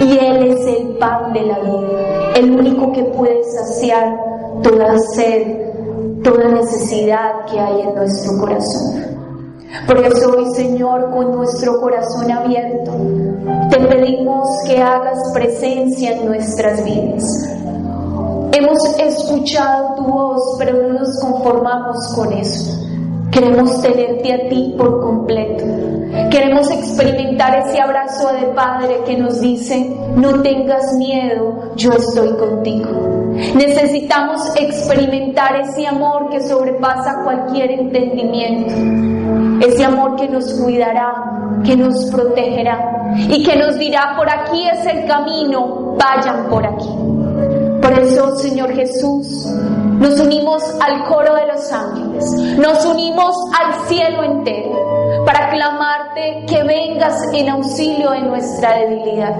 Y Él es el pan de la vida, el único que puede saciar toda sed, toda necesidad que hay en nuestro corazón. Por eso hoy, Señor, con nuestro corazón abierto, te pedimos que hagas presencia en nuestras vidas. Hemos escuchado tu voz, pero no nos conformamos con eso. Queremos tenerte a ti por completo. Queremos experimentar ese abrazo de Padre que nos dice, no tengas miedo, yo estoy contigo. Necesitamos experimentar ese amor que sobrepasa cualquier entendimiento. Ese amor que nos cuidará, que nos protegerá y que nos dirá, por aquí es el camino, vayan por aquí. Señor Jesús, nos unimos al coro de los ángeles, nos unimos al cielo entero para clamarte que vengas en auxilio de nuestra debilidad.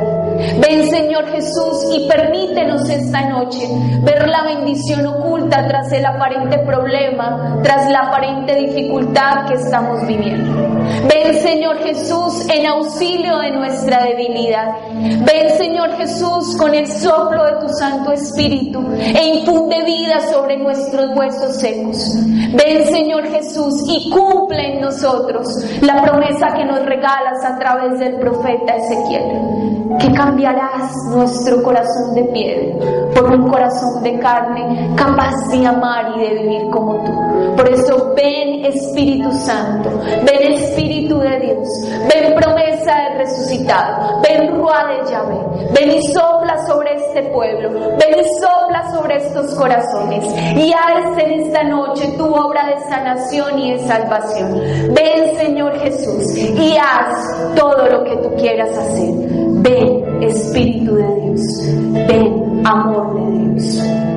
Ven Señor Jesús y permítenos esta noche ver la bendición oculta tras el aparente problema, tras la aparente dificultad que estamos viviendo. Ven Señor Jesús en auxilio de nuestra debilidad. Ven Señor Jesús con el soplo de tu Santo Espíritu e infunde vida sobre nuestros huesos secos. Ven Señor Jesús y cumple en nosotros la promesa que nos regalas a través del profeta Ezequiel, que cambiarás nuestro corazón de piedra por un corazón de carne capaz de amar y de vivir como tú. Por eso ven Espíritu Santo, ven Espíritu de Dios, ven promesa del resucitado, ven Rua de Yahvé, ven y sopla sobre este pueblo, ven y sopla sobre estos corazones y haz en esta noche tu obra de sanación y de salvación. Ven Señor Jesús y haz todo lo que tú quieras hacer. Ven Espíritu de Dios, ven amor de Dios.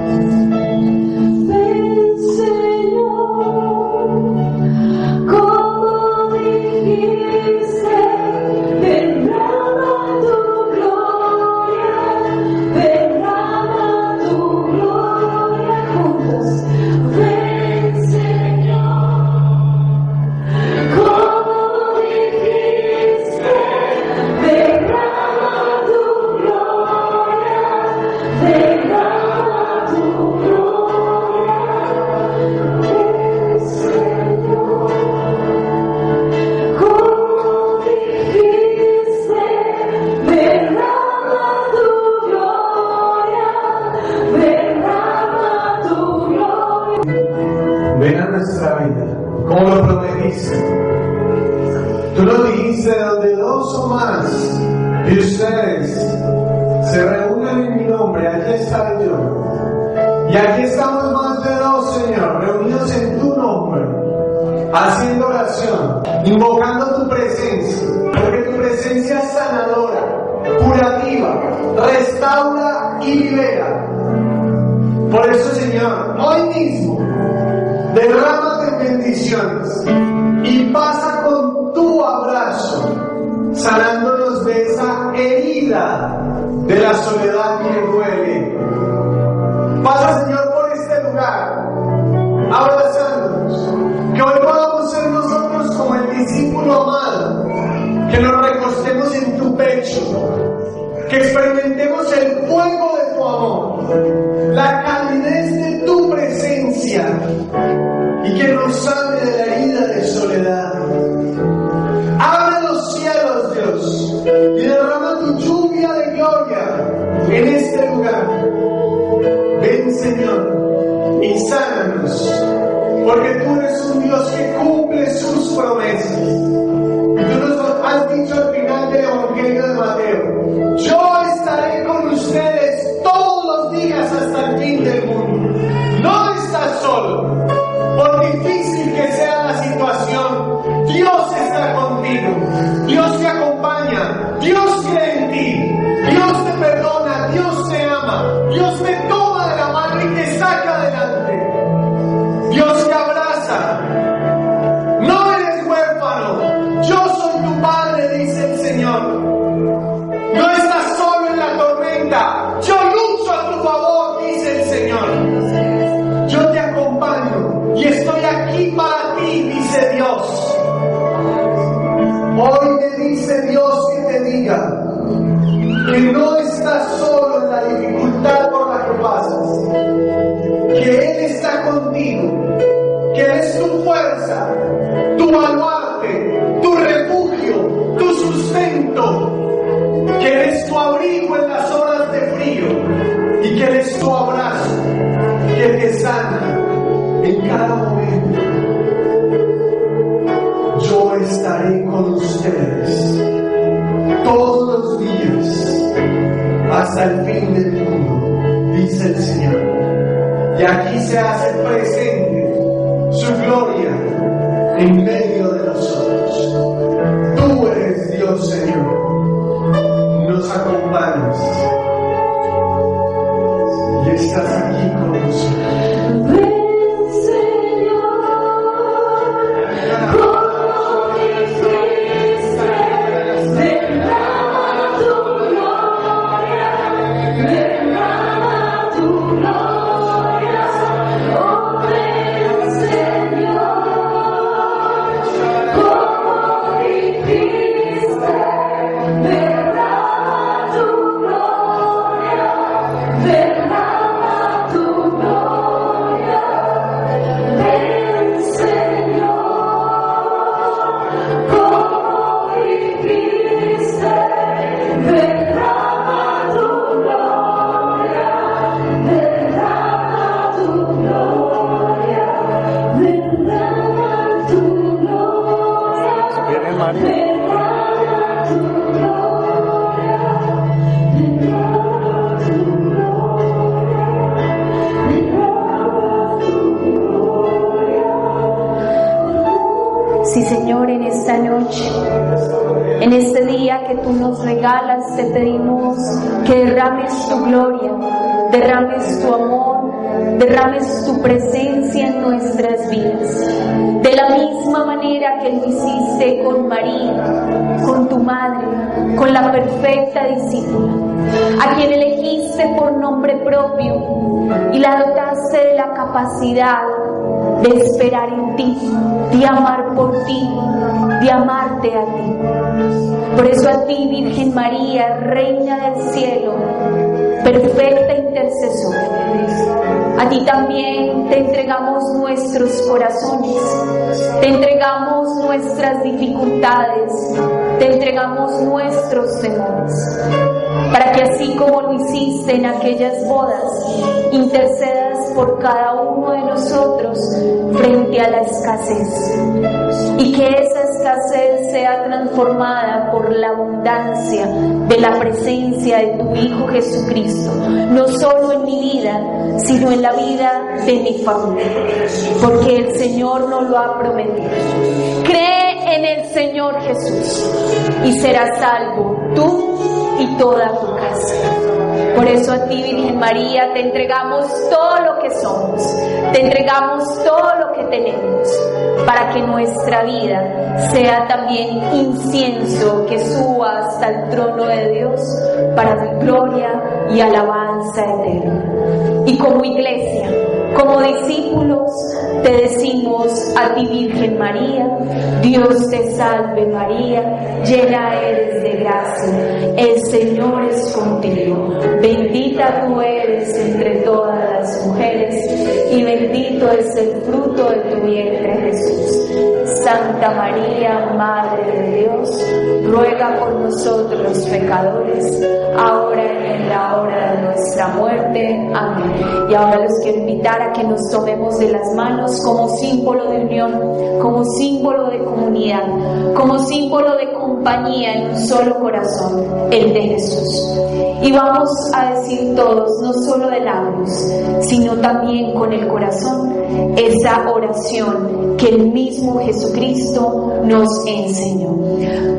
Porque tú eres un Dios que cumple sus promesas. Tú nos has dicho al final del Evangelio de Mateo, yo estaré con ustedes todos los días hasta el fin del mundo. No estás solo. hasta el fin del mundo, dice el Señor. Y aquí se hace presente su gloria en medio capacidad de esperar en ti, de amar por ti, de amarte a ti. Por eso a ti, Virgen María, Reina del Cielo, perfecta intercesora, a ti también te entregamos nuestros corazones, te entregamos nuestras dificultades, te entregamos nuestros temores, para que así como lo hiciste en aquellas bodas, intercedas por cada uno de nosotros frente a la escasez y que esa escasez sea transformada por la abundancia de la presencia de tu Hijo Jesucristo, no solo en mi vida, sino en la vida de mi familia, porque el Señor nos lo ha prometido. Cree en el Señor Jesús y serás salvo tú y toda tu casa. Por eso a ti, Virgen María, te entregamos todo lo que somos, te entregamos todo lo que tenemos, para que nuestra vida sea también incienso que suba hasta el trono de Dios para tu gloria y alabanza eterna. Y como iglesia, como discípulos, te decimos a ti, Virgen María, Dios te salve María, llena eres de gracia, el Señor es contigo, bendita tú eres entre todas las mujeres y bendito es el fruto de tu vientre Jesús. Santa María, Madre de Dios, ruega por nosotros los pecadores, ahora y en la hora de nuestra muerte. Amén. Y ahora los quiero invitar a que nos tomemos de las manos como símbolo de unión, como símbolo de comunidad, como símbolo de compañía en un solo corazón, el de Jesús. Y vamos a decir todos, no solo de labios, sino también con el corazón, esa oración que el mismo Jesucristo nos enseñó.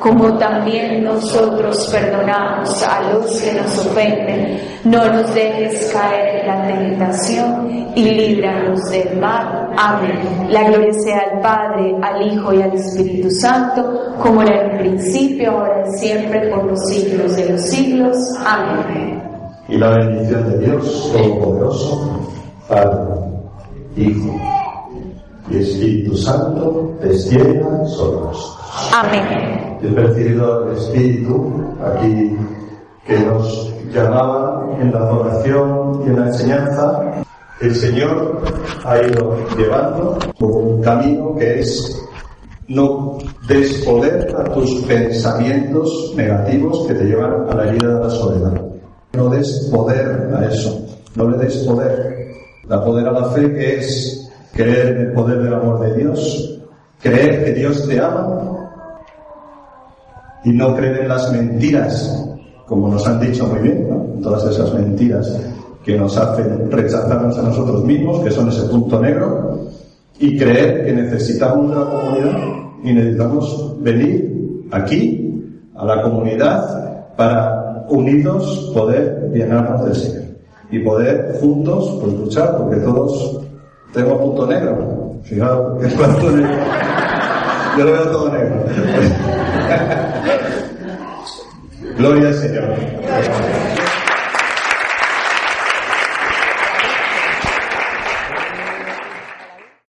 como también nosotros perdonamos a los que nos ofenden. No nos dejes caer en la tentación y líbranos del mal. Amén. La gloria sea al Padre, al Hijo y al Espíritu Santo, como era en el principio, ahora y siempre, por los siglos de los siglos. Amén. Y la bendición de Dios Todopoderoso, Padre, Hijo y Espíritu Santo, descienda sobre nosotros. Amén. He percibido el Espíritu aquí que nos llamaba en la adoración y en la enseñanza. El Señor ha ido llevando por un camino que es no des poder a tus pensamientos negativos que te llevan a la herida de la soledad. No des poder a eso, no le des poder. Da poder a la fe que es creer en el poder del amor de Dios, creer que Dios te ama y no creer en las mentiras, como nos han dicho muy bien, todas esas mentiras que nos hacen rechazarnos a nosotros mismos, que son ese punto negro, y creer que necesitamos una comunidad y necesitamos venir aquí, a la comunidad, para unidos poder llenarnos del Señor y poder juntos pues, luchar, porque todos tenemos punto negro. Fijaos, es [LAUGHS] punto negro. Yo lo veo todo negro. Gloria al Señor.